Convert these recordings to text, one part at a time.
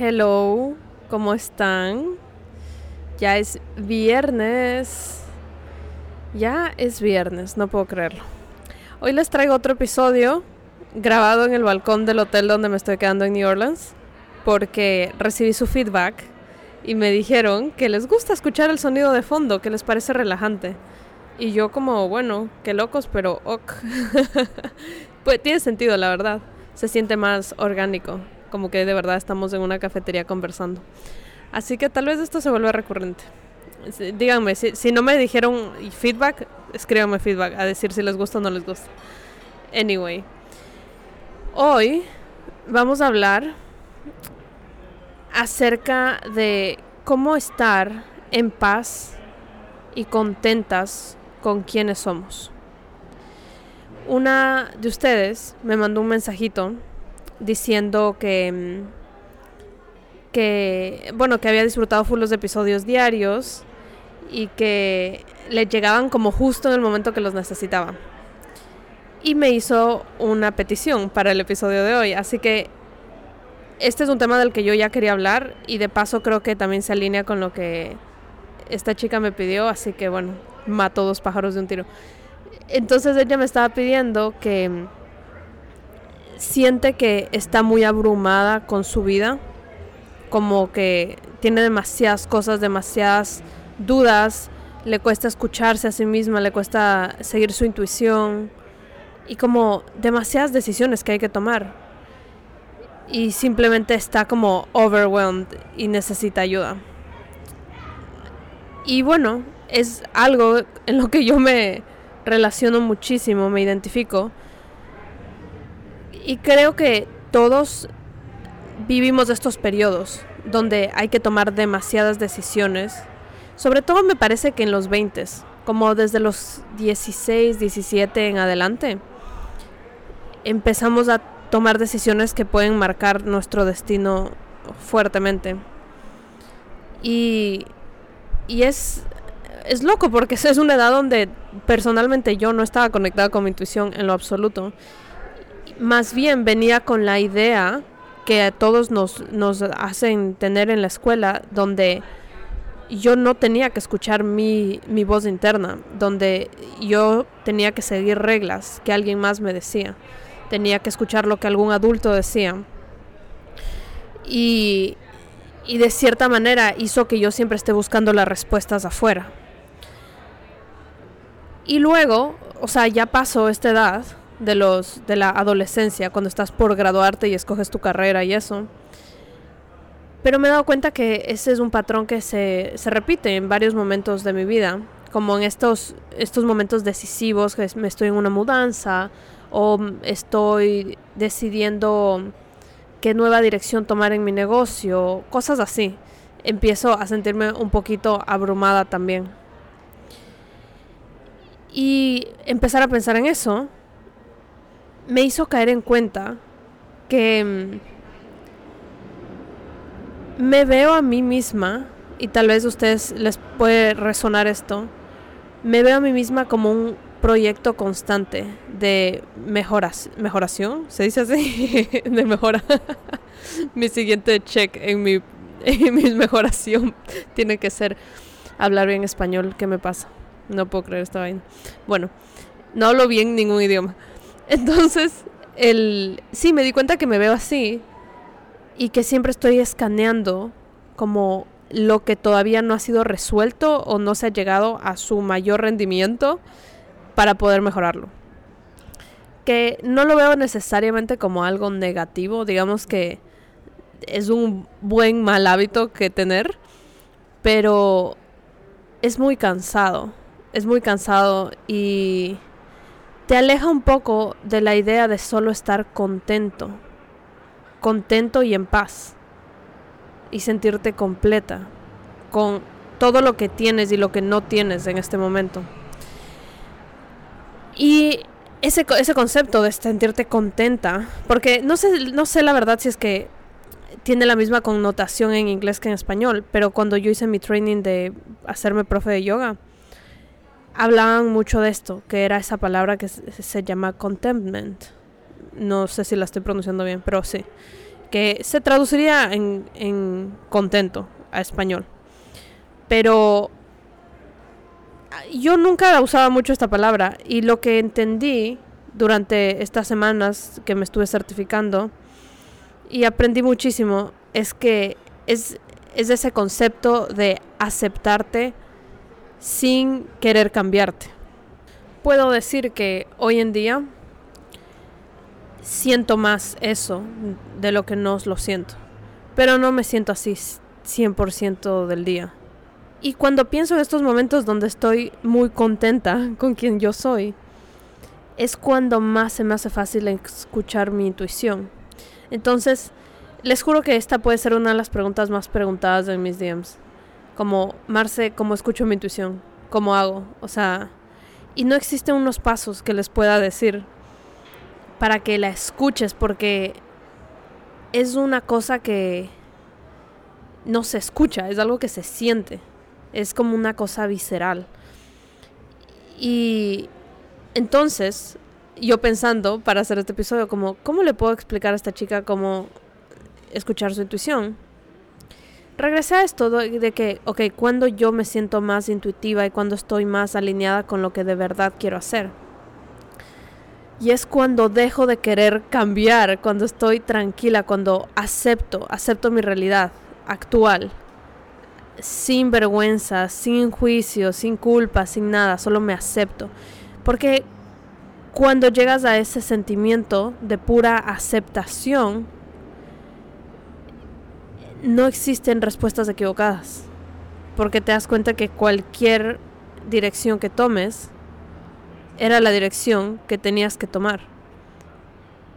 Hello, ¿cómo están? Ya es viernes. Ya es viernes, no puedo creerlo. Hoy les traigo otro episodio grabado en el balcón del hotel donde me estoy quedando en New Orleans porque recibí su feedback y me dijeron que les gusta escuchar el sonido de fondo, que les parece relajante. Y yo como, bueno, qué locos, pero ok. pues tiene sentido, la verdad. Se siente más orgánico, como que de verdad estamos en una cafetería conversando. Así que tal vez esto se vuelva recurrente. Díganme, si, no me dijeron feedback, escríbanme feedback a decir si les gusta o no les gusta. Anyway, hoy vamos a hablar acerca de cómo estar en paz y contentas con quienes somos. Una de ustedes me mandó un mensajito diciendo que, que bueno, que había disfrutado full los episodios diarios y que le llegaban como justo en el momento que los necesitaba. Y me hizo una petición para el episodio de hoy, así que este es un tema del que yo ya quería hablar y de paso creo que también se alinea con lo que esta chica me pidió, así que bueno, mato dos pájaros de un tiro. Entonces ella me estaba pidiendo que siente que está muy abrumada con su vida, como que tiene demasiadas cosas, demasiadas dudas, le cuesta escucharse a sí misma, le cuesta seguir su intuición y como demasiadas decisiones que hay que tomar. Y simplemente está como overwhelmed y necesita ayuda. Y bueno, es algo en lo que yo me relaciono muchísimo, me identifico. Y creo que todos vivimos estos periodos donde hay que tomar demasiadas decisiones. Sobre todo me parece que en los 20, como desde los 16, 17 en adelante, empezamos a tomar decisiones que pueden marcar nuestro destino fuertemente. Y, y es, es loco porque es una edad donde personalmente yo no estaba conectada con mi intuición en lo absoluto. Más bien venía con la idea que a todos nos, nos hacen tener en la escuela, donde yo no tenía que escuchar mi, mi voz interna, donde yo tenía que seguir reglas que alguien más me decía, tenía que escuchar lo que algún adulto decía. Y, y de cierta manera hizo que yo siempre esté buscando las respuestas afuera. Y luego, o sea, ya pasó esta edad de los de la adolescencia, cuando estás por graduarte y escoges tu carrera y eso. Pero me he dado cuenta que ese es un patrón que se, se repite en varios momentos de mi vida, como en estos, estos momentos decisivos, que me estoy en una mudanza o estoy decidiendo qué nueva dirección tomar en mi negocio, cosas así. Empiezo a sentirme un poquito abrumada también. Y empezar a pensar en eso me hizo caer en cuenta que mm, me veo a mí misma, y tal vez a ustedes les puede resonar esto, me veo a mí misma como un proyecto constante de mejoras, mejoración, se dice así, de mejora. mi siguiente check en mi, en mi mejoración tiene que ser hablar bien español, ¿qué me pasa? No puedo creer esta vaina. Bueno, no hablo bien ningún idioma. Entonces, el sí me di cuenta que me veo así y que siempre estoy escaneando como lo que todavía no ha sido resuelto o no se ha llegado a su mayor rendimiento para poder mejorarlo. Que no lo veo necesariamente como algo negativo, digamos que es un buen mal hábito que tener, pero es muy cansado es muy cansado y te aleja un poco de la idea de solo estar contento, contento y en paz y sentirte completa con todo lo que tienes y lo que no tienes en este momento. Y ese, ese concepto de sentirte contenta, porque no sé, no sé la verdad si es que tiene la misma connotación en inglés que en español, pero cuando yo hice mi training de hacerme profe de yoga, hablaban mucho de esto, que era esa palabra que se, llama contentment. No sé si la estoy pronunciando bien, pero sí. que se traduciría en, en contento a español. Pero yo nunca usaba mucho esta palabra y lo que entendí durante estas semanas que me estuve certificando y aprendí muchísimo es que es, es ese concepto de aceptarte sin querer cambiarte. Puedo decir que hoy en día siento más eso de lo que no lo siento, pero no me siento así 100% del día. Y cuando pienso en estos momentos donde estoy muy contenta con quien yo soy, es cuando más se me hace fácil escuchar mi intuición. Entonces, les juro que esta puede ser una de las preguntas más preguntadas en mis DMs. Como, Marce, ¿cómo escucho mi intuición? ¿Cómo hago? O sea, y no existen unos pasos que les pueda decir para que la escuches, porque es una cosa que no se escucha, es algo que se siente. Es como una cosa visceral. Y entonces, yo pensando para hacer este episodio, como, ¿cómo le puedo explicar a esta chica cómo escuchar su intuición? Regresé a esto de que, ok, cuando yo me siento más intuitiva y cuando estoy más alineada con lo que de verdad quiero hacer. Y es cuando dejo de querer cambiar, cuando estoy tranquila, cuando acepto, acepto mi realidad actual, sin vergüenza, sin juicio, sin culpa, sin nada, solo me acepto. Porque cuando llegas a ese sentimiento de pura aceptación, no existen respuestas equivocadas. Porque te das cuenta que cualquier dirección que tomes era la dirección que tenías que tomar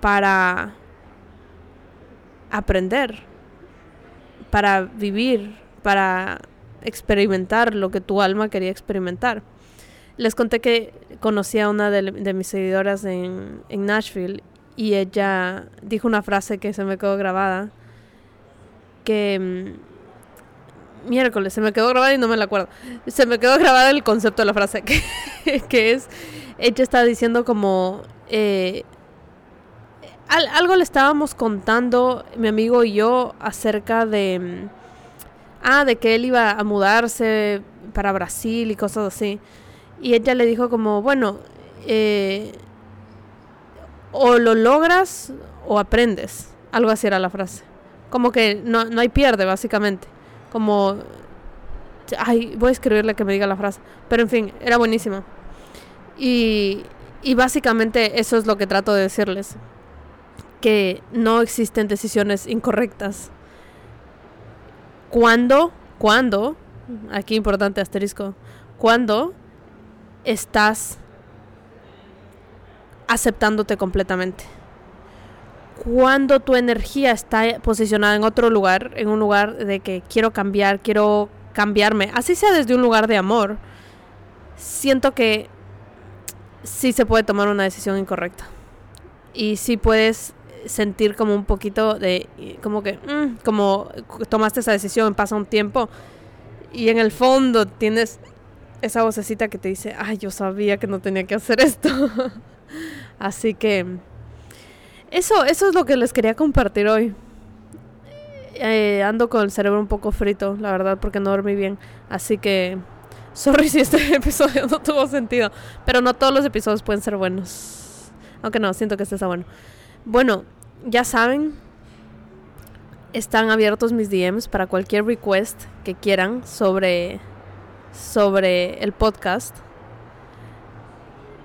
para aprender, para vivir, para experimentar lo que tu alma quería experimentar. Les conté que conocí a una de, mis seguidoras en, en, Nashville y ella dijo una frase que se me quedó grabada, que mm, miércoles se me quedó grabada y no me la acuerdo. Se me quedó grabada el concepto de la frase, que, que es, ella está diciendo como, eh, algo le estábamos contando mi amigo y yo acerca de mm, ah, de que él iba a mudarse para Brasil y cosas así. Y ella le dijo como, bueno, eh, o lo logras o aprendes. Algo así era la frase. Como que no, no hay pierde, básicamente. Como, ay, voy a escribirle que me diga la frase. Pero en fin, era buenísima. Y, y básicamente eso es lo que trato de decirles. Que no existen decisiones incorrectas cuando, cuando, aquí importante asterisco, cuando estás aceptándote completamente. Cuando tu energía está posicionada en otro lugar, en un lugar de que quiero cambiar, quiero cambiarme, así sea desde un lugar de amor, siento que sí se puede tomar una decisión incorrecta. Y sí puedes sentir como un poquito de, como que, mm, como tomaste esa decisión, pasa un tiempo y en el fondo tienes esa vocecita que te dice, ay, yo sabía que no tenía que hacer esto. Así que eso, eso es lo que les quería compartir hoy. Eh, ando con el cerebro un poco frito, la verdad, porque no dormí bien. Así que, sorry si este episodio no tuvo sentido. Pero no todos los episodios pueden ser buenos. Aunque no, siento que este está bueno. Bueno, ya saben, están abiertos mis DMs para cualquier request que quieran sobre, sobre el podcast.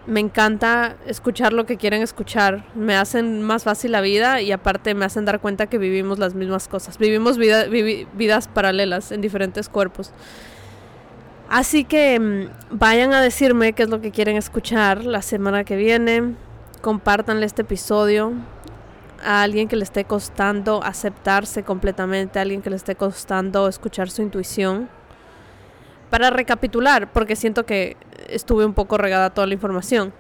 Me encanta escuchar lo que quieren escuchar. Me hacen más fácil la vida y aparte me hacen dar cuenta que vivimos las mismas cosas. Vivimos vidas paralelas en diferentes cuerpos. Así que mm, vayan a decirme qué es lo que quieren escuchar la semana que viene. Compártanle este episodio a alguien que le esté costando aceptarse completamente, a alguien que le esté costando escuchar su intuición. Para recapitular, porque siento que estuve un poco regada toda la información.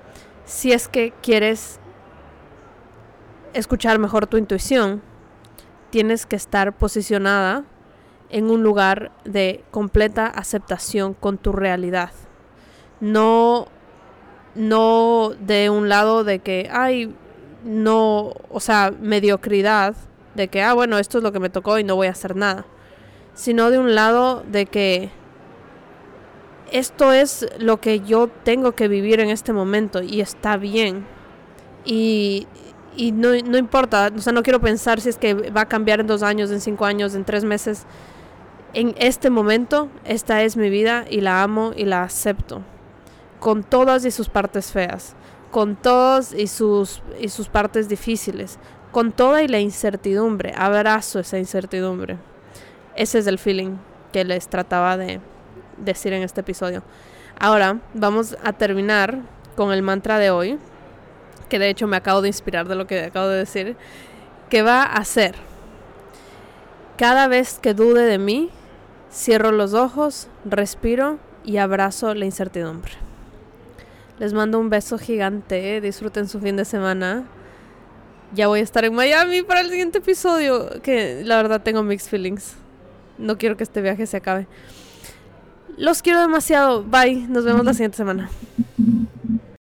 Si es que quieres escuchar mejor tu intuición, tienes que estar posicionada en un lugar de completa aceptación con tu realidad. No no de un lado de que, ay, no, o sea, mediocridad, de que, ah, bueno, esto es lo que me tocó y no voy a hacer nada, sino de un lado de que esto es lo que yo tengo que vivir en este momento y está bien. Y, y no, no, importa, o sea, no quiero pensar si es que va a cambiar en dos años, en cinco años, en tres meses. En este momento, esta es mi vida y la amo y la acepto. Con todas y sus partes feas, con todas y sus, y sus partes difíciles, con toda y la incertidumbre. Abrazo esa incertidumbre. Ese es el feeling que les trataba de decir en este episodio. Ahora vamos a terminar con el mantra de hoy, que de hecho me acabo de inspirar de lo que acabo de decir, que va a ser, cada vez que dude de mí, cierro los ojos, respiro y abrazo la incertidumbre. Les mando un beso gigante, disfruten su fin de semana. Ya voy a estar en Miami para el siguiente episodio, que la verdad tengo mixed feelings. No quiero que este viaje se acabe. Los quiero demasiado. Bye. Nos vemos la siguiente semana.